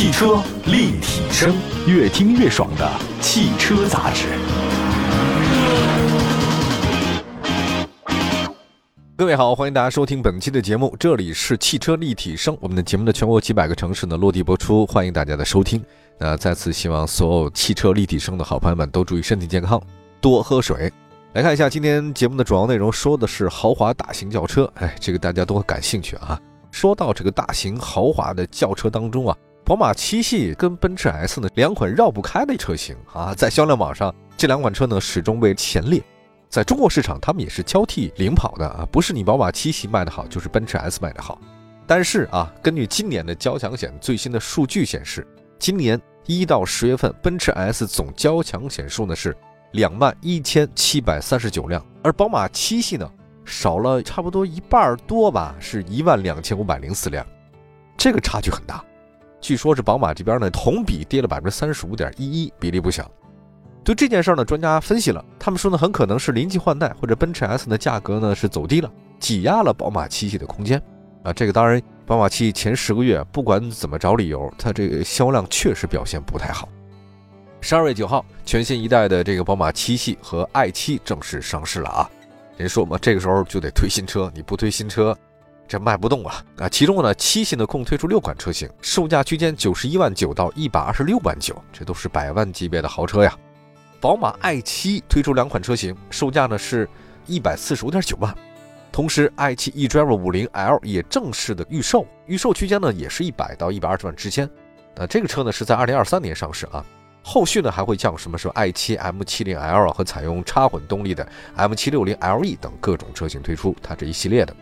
汽车立体声，越听越爽的汽车杂志。各位好，欢迎大家收听本期的节目，这里是汽车立体声。我们的节目的全国几百个城市呢落地播出，欢迎大家的收听。那再次希望所有汽车立体声的好朋友们都注意身体健康，多喝水。来看一下今天节目的主要内容，说的是豪华大型轿车。哎，这个大家都感兴趣啊。说到这个大型豪华的轿车当中啊，宝马七系跟奔驰 S 呢两款绕不开的车型啊，在销量榜上这两款车呢始终位前列。在中国市场，他们也是交替领跑的啊，不是你宝马七系卖得好，就是奔驰 S 卖得好。但是啊，根据今年的交强险最新的数据显示，今年一到十月份，奔驰 S 总交强险数呢是两万一千七百三十九辆，而宝马七系呢少了差不多一半多吧，是一万两千五百零四辆，这个差距很大。据说是宝马这边呢同比跌了百分之三十五点一一，比例不小。对这件事呢，专家分析了，他们说呢，很可能是临近换代或者奔驰 S 的价格呢是走低了，挤压了宝马七系的空间啊。这个当然，宝马七前十个月不管怎么找理由，它这个销量确实表现不太好。十二月九号，全新一代的这个宝马七系和 i7 正式上市了啊。人说嘛，这个时候就得推新车，你不推新车，这卖不动啊啊。其中呢，七系呢共推出六款车型，售价区间九十一万九到一百二十六万九，这都是百万级别的豪车呀。宝马 i7 推出两款车型，售价呢是一百四十五点九万。同时，i7 eDrive 50L 也正式的预售，预售区间呢也是一百到一百二十万之间。那这个车呢是在二零二三年上市啊，后续呢还会降什么说 i7 M70L 和采用插混动力的 M760LE 等各种车型推出，它这一系列的，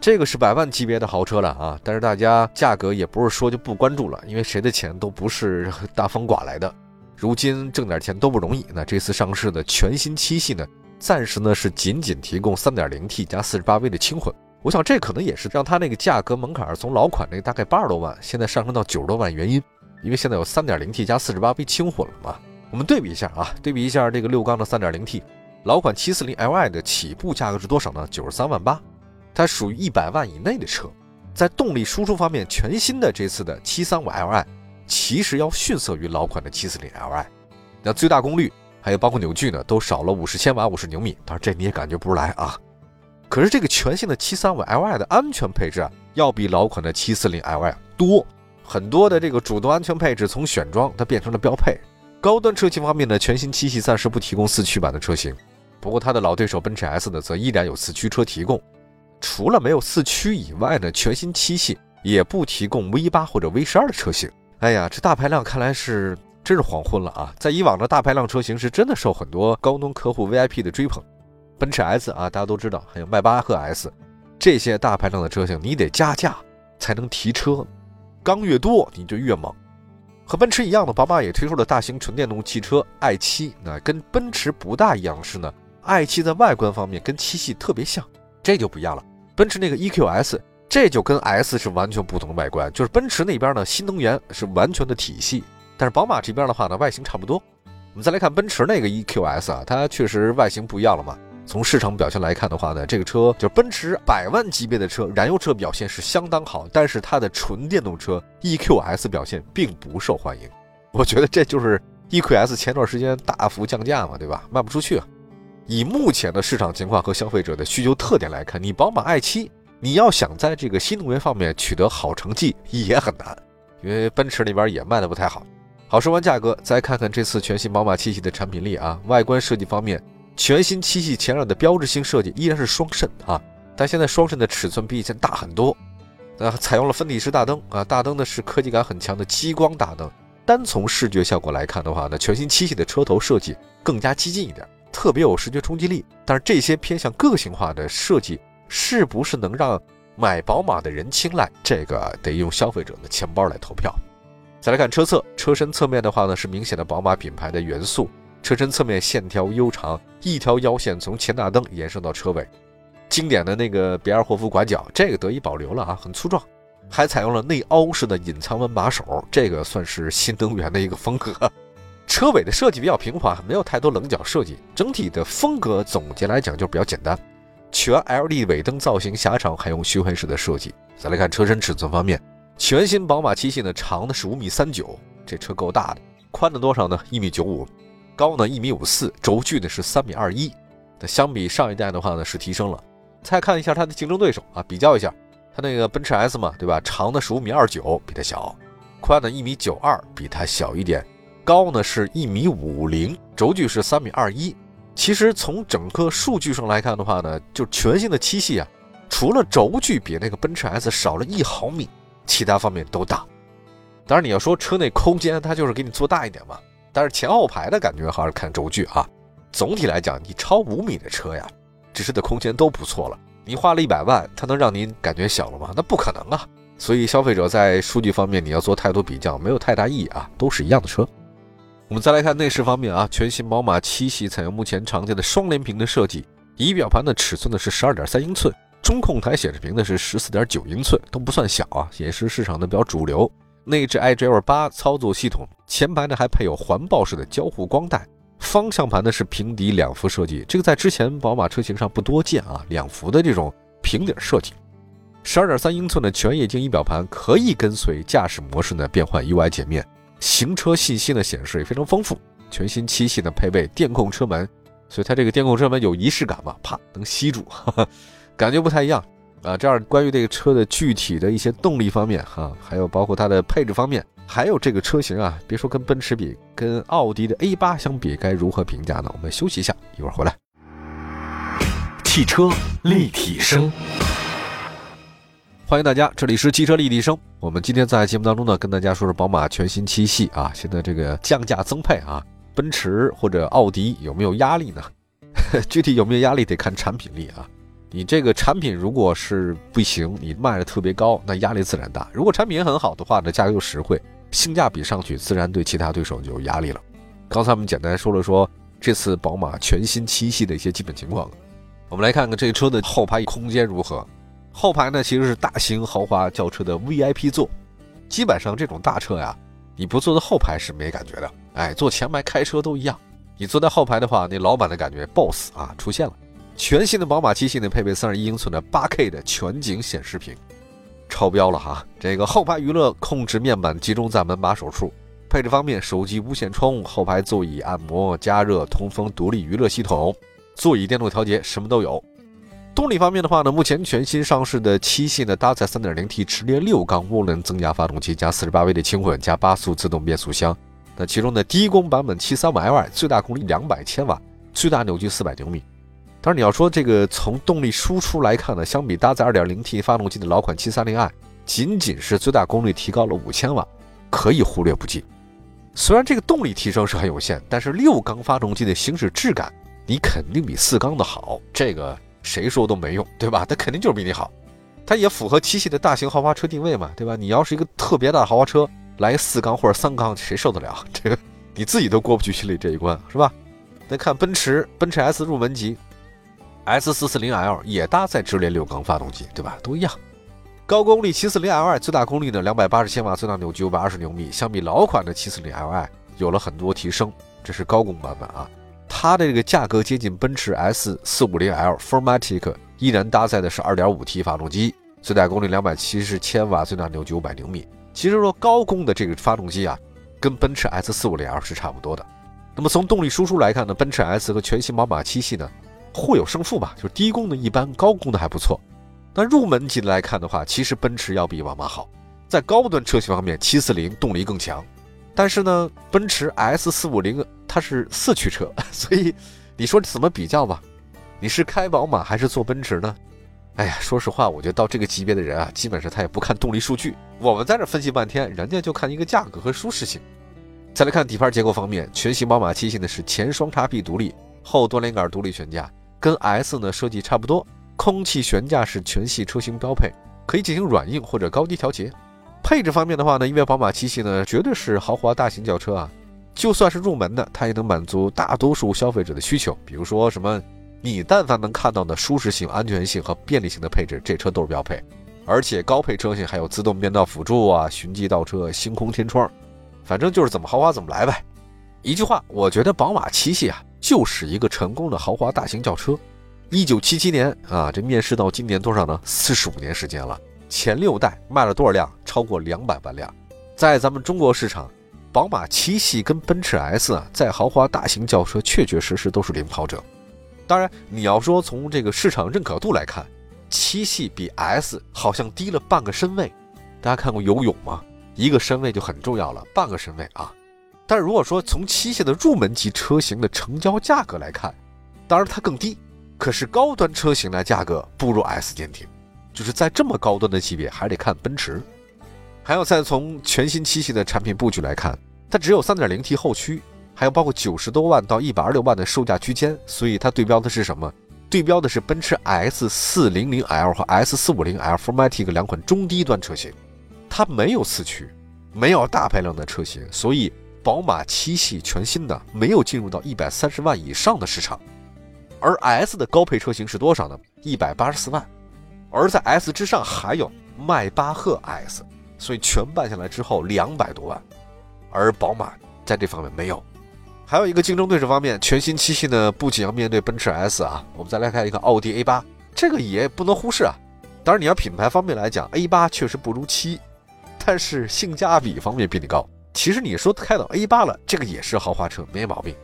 这个是百万级别的豪车了啊！但是大家价格也不是说就不关注了，因为谁的钱都不是大风刮来的。如今挣点钱都不容易，那这次上市的全新七系呢，暂时呢是仅仅提供 3.0T 加 48V 的轻混，我想这可能也是让它那个价格门槛从老款那个大概八十多万，现在上升到九十多万原因，因为现在有 3.0T 加 48V 轻混了嘛。我们对比一下啊，对比一下这个六缸的 3.0T，老款 740Li 的起步价格是多少呢？九十三万八，它属于一百万以内的车，在动力输出方面，全新的这次的 735Li。其实要逊色于老款的 740Li，那最大功率还有包括扭矩呢，都少了五十千瓦、五十牛米，当然这你也感觉不出来啊。可是这个全新的 735Li 的安全配置啊，要比老款的 740Li 多很多的这个主动安全配置，从选装它变成了标配。高端车型方面呢，全新七系暂时不提供四驱版的车型，不过它的老对手奔驰 S 呢，则依然有四驱车提供。除了没有四驱以外呢，全新七系也不提供 V8 或者 V12 的车型。哎呀，这大排量看来是真是黄昏了啊！在以往的大排量车型是真的受很多高端客户 VIP 的追捧，奔驰 S 啊，大家都知道，还有迈巴赫 S，这些大排量的车型你得加价才能提车，缸越多你就越猛。和奔驰一样的，宝马也推出了大型纯电动汽车 i7，那跟奔驰不大一样的是呢，i7 在外观方面跟七系特别像，这就不一样了。奔驰那个 EQS。这就跟 S 是完全不同的外观，就是奔驰那边呢，新能源是完全的体系，但是宝马这边的话呢，外形差不多。我们再来看奔驰那个 EQS 啊，它确实外形不一样了嘛。从市场表现来看的话呢，这个车就是奔驰百万级别的车，燃油车表现是相当好，但是它的纯电动车 EQS 表现并不受欢迎。我觉得这就是 EQS 前段时间大幅降价嘛，对吧？卖不出去。以目前的市场情况和消费者的需求特点来看，你宝马 i7。你要想在这个新能源方面取得好成绩也很难，因为奔驰那边也卖的不太好。好，说完价格，再看看这次全新宝马七系的产品力啊。外观设计方面，全新七系前脸的标志性设计依然是双肾啊，但现在双肾的尺寸比以前大很多。那采用了分体式大灯啊，大灯呢是科技感很强的激光大灯。单从视觉效果来看的话呢，全新七系的车头设计更加激进一点，特别有视觉冲击力。但是这些偏向个性化的设计。是不是能让买宝马的人青睐？这个得用消费者的钱包来投票。再来看车侧，车身侧面的话呢，是明显的宝马品牌的元素。车身侧面线条悠长，一条腰线从前大灯延伸到车尾，经典的那个比尔霍夫拐角，这个得以保留了啊，很粗壮，还采用了内凹式的隐藏门把手，这个算是新能源的一个风格。车尾的设计比较平滑，没有太多棱角设计，整体的风格总结来讲就比较简单。全 LED 尾灯造型狭长，还用虚灰式的设计。再来看车身尺寸方面，全新宝马七系呢，长的是五米三九，这车够大的。宽的多少呢？一米九五，高呢一米五四，轴距呢是三米二一。那相比上一代的话呢，是提升了。再看一下它的竞争对手啊，比较一下，它那个奔驰 S 嘛，对吧？长的是五米二九，比它小；宽的一米九二，比它小一点；高呢是一米五零，轴距是三米二一。其实从整个数据上来看的话呢，就全新的七系啊，除了轴距比那个奔驰 S 少了一毫米。其他方面都大，当然你要说车内空间，它就是给你做大一点嘛。但是前后排的感觉还是看轴距啊。总体来讲，你超五米的车呀，只是的空间都不错了。你花了一百万，它能让您感觉小了吗？那不可能啊。所以消费者在数据方面你要做太多比较，没有太大意义啊。都是一样的车。我们再来看内饰方面啊，全新宝马七系采用目前常见的双联屏的设计，仪表盘的尺寸呢是十二点三英寸。中控台显示屏呢是十四点九英寸，都不算小啊，也是市场的比较主流。内置 iDrive 八操作系统，前排呢还配有环抱式的交互光带，方向盘呢是平底两幅设计，这个在之前宝马车型上不多见啊，两幅的这种平底设计。十二点三英寸的全液晶仪表盘可以跟随驾驶模式呢变换 UI 界面，行车信息呢显示也非常丰富。全新七系呢配备电控车门，所以它这个电控车门有仪式感嘛，啪能吸住。感觉不太一样啊！这样关于这个车的具体的一些动力方面哈，还有包括它的配置方面，还有这个车型啊，别说跟奔驰比，跟奥迪的 A 八相比，该如何评价呢？我们休息一下，一会儿回来。汽车立体声，欢迎大家，这里是汽车立体声。我们今天在节目当中呢，跟大家说说宝马全新七系啊，现在这个降价增配啊，奔驰或者奥迪有没有压力呢？具体有没有压力得看产品力啊。你这个产品如果是不行，你卖的特别高，那压力自然大。如果产品很好的话呢，价格又实惠，性价比上去，自然对其他对手就有压力了。刚才我们简单说了说这次宝马全新七系的一些基本情况，我们来看看这个车的后排空间如何。后排呢其实是大型豪华轿车的 VIP 座，基本上这种大车呀，你不坐在后排是没感觉的。哎，坐前排开车都一样。你坐在后排的话，那老板的感觉 boss 啊出现了。全新的宝马七系呢，配备三十一英寸的八 K 的全景显示屏，超标了哈！这个后排娱乐控制面板集中在门把手处。配置方面，手机无线充，后排座椅按摩、加热、通风独立娱乐系统，座椅电动调节，什么都有。动力方面的话呢，目前全新上市的七系呢，搭载三点零 T 直列六缸涡轮增压发动机，加四十八 V 的轻混，加八速自动变速箱。那其中呢低功版本七三五 Li 最大功率两百千瓦，最大扭矩四百牛米。当然，你要说这个从动力输出来看呢，相比搭载 2.0T 发动机的老款 730i，仅仅是最大功率提高了五千瓦，可以忽略不计。虽然这个动力提升是很有限，但是六缸发动机的行驶质感，你肯定比四缸的好，这个谁说都没用，对吧？它肯定就是比你好。它也符合七系的大型豪华车定位嘛，对吧？你要是一个特别大的豪华车，来四缸或者三缸，谁受得了？这个你自己都过不去心里这一关，是吧？再看奔驰，奔驰 S 入门级。S 四四零 L 也搭载直列六缸发动机，对吧？都一样。高功率七四零 Li 最大功率呢两百八十千瓦，最大扭矩五百二十牛米，相比老款的七四零 Li 有了很多提升。这是高功版本啊，它的这个价格接近奔驰 S 四五零 L f o r m a t i c 依然搭载的是二点五 T 发动机，最大功率两百七十千瓦，最大扭矩五百牛米。其实说高功的这个发动机啊，跟奔驰 S 四五零 L 是差不多的。那么从动力输出来看呢，奔驰 S 和全新宝马七系呢？互有胜负吧，就是低功的一般，高功的还不错。那入门级来看的话，其实奔驰要比宝马好，在高端车型方面，七四零动力更强。但是呢，奔驰 S 四五零它是四驱车，所以你说怎么比较吧？你是开宝马还是坐奔驰呢？哎呀，说实话，我觉得到这个级别的人啊，基本上他也不看动力数据。我们在这分析半天，人家就看一个价格和舒适性。再来看底盘结构方面，全新宝马七系呢是前双叉臂独立，后多连杆独立悬架。跟 S 呢设计差不多，空气悬架是全系车型标配，可以进行软硬或者高低调节。配置方面的话呢，因为宝马七系呢绝对是豪华大型轿车啊，就算是入门的，它也能满足大多数消费者的需求。比如说什么，你但凡能看到的舒适性、安全性和便利性的配置，这车都是标配。而且高配车型还有自动变道辅助啊、循迹倒车、星空天窗，反正就是怎么豪华怎么来呗。一句话，我觉得宝马七系啊。就是一个成功的豪华大型轿车。一九七七年啊，这面世到今年多少呢？四十五年时间了，前六代卖了多少辆？超过两百万辆。在咱们中国市场，宝马七系跟奔驰 S 啊，在豪华大型轿车确确实实都是领跑者。当然，你要说从这个市场认可度来看，七系比 S 好像低了半个身位。大家看过游泳吗？一个身位就很重要了，半个身位啊。但是如果说从七系的入门级车型的成交价格来看，当然它更低，可是高端车型的价格不如 S 坚挺，就是在这么高端的级别，还得看奔驰。还要再从全新七系的产品布局来看，它只有 3.0T 后驱，还有包括九十多万到一百二十六万的售价区间，所以它对标的是什么？对标的是奔驰 S400L 和 S450L Formatic 两款中低端车型，它没有四驱，没有大排量的车型，所以宝马七系全新的没有进入到一百三十万以上的市场，而 S 的高配车型是多少呢？一百八十四万，而在 S 之上还有迈巴赫 S。所以全办下来之后两百多万，而宝马在这方面没有。还有一个竞争对手方面，全新七系呢不仅要面对奔驰 S 啊，我们再来看一个奥迪 A 八，这个也不能忽视啊。当然你要品牌方面来讲，A 八确实不如七，但是性价比方面比你高。其实你说开到 A 八了，这个也是豪华车，没毛病。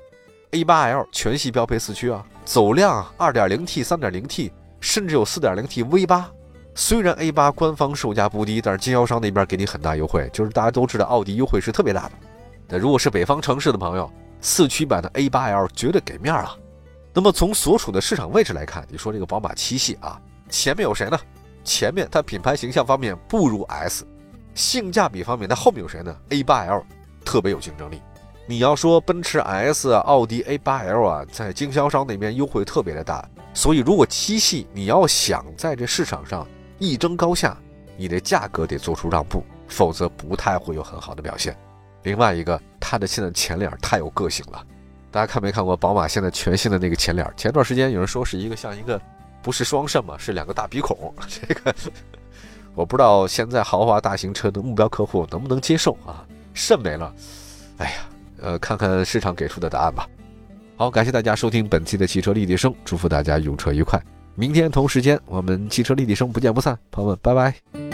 A 八 L 全系标配四驱啊，走量二点零 T、三点零 T，甚至有四点零 T V 八。虽然 A 八官方售价不低，但是经销商那边给你很大优惠，就是大家都知道奥迪优惠是特别大的。那如果是北方城市的朋友，四驱版的 A 八 L 绝对给面啊。那么从所处的市场位置来看，你说这个宝马七系啊，前面有谁呢？前面它品牌形象方面不如 S，性价比方面它后面有谁呢？A 八 L 特别有竞争力。你要说奔驰 S，奥迪 A 八 L 啊，在经销商那边优惠特别的大，所以如果七系你要想在这市场上，一争高下，你的价格得做出让步，否则不太会有很好的表现。另外一个，它的现在前脸太有个性了，大家看没看过宝马现在全新的那个前脸？前段时间有人说是一个像一个，不是双肾嘛，是两个大鼻孔。这个 我不知道现在豪华大型车的目标客户能不能接受啊？肾没了，哎呀，呃，看看市场给出的答案吧。好，感谢大家收听本期的汽车立体声，祝福大家用车愉快。明天同时间，我们汽车立体声不见不散，朋友们，拜拜。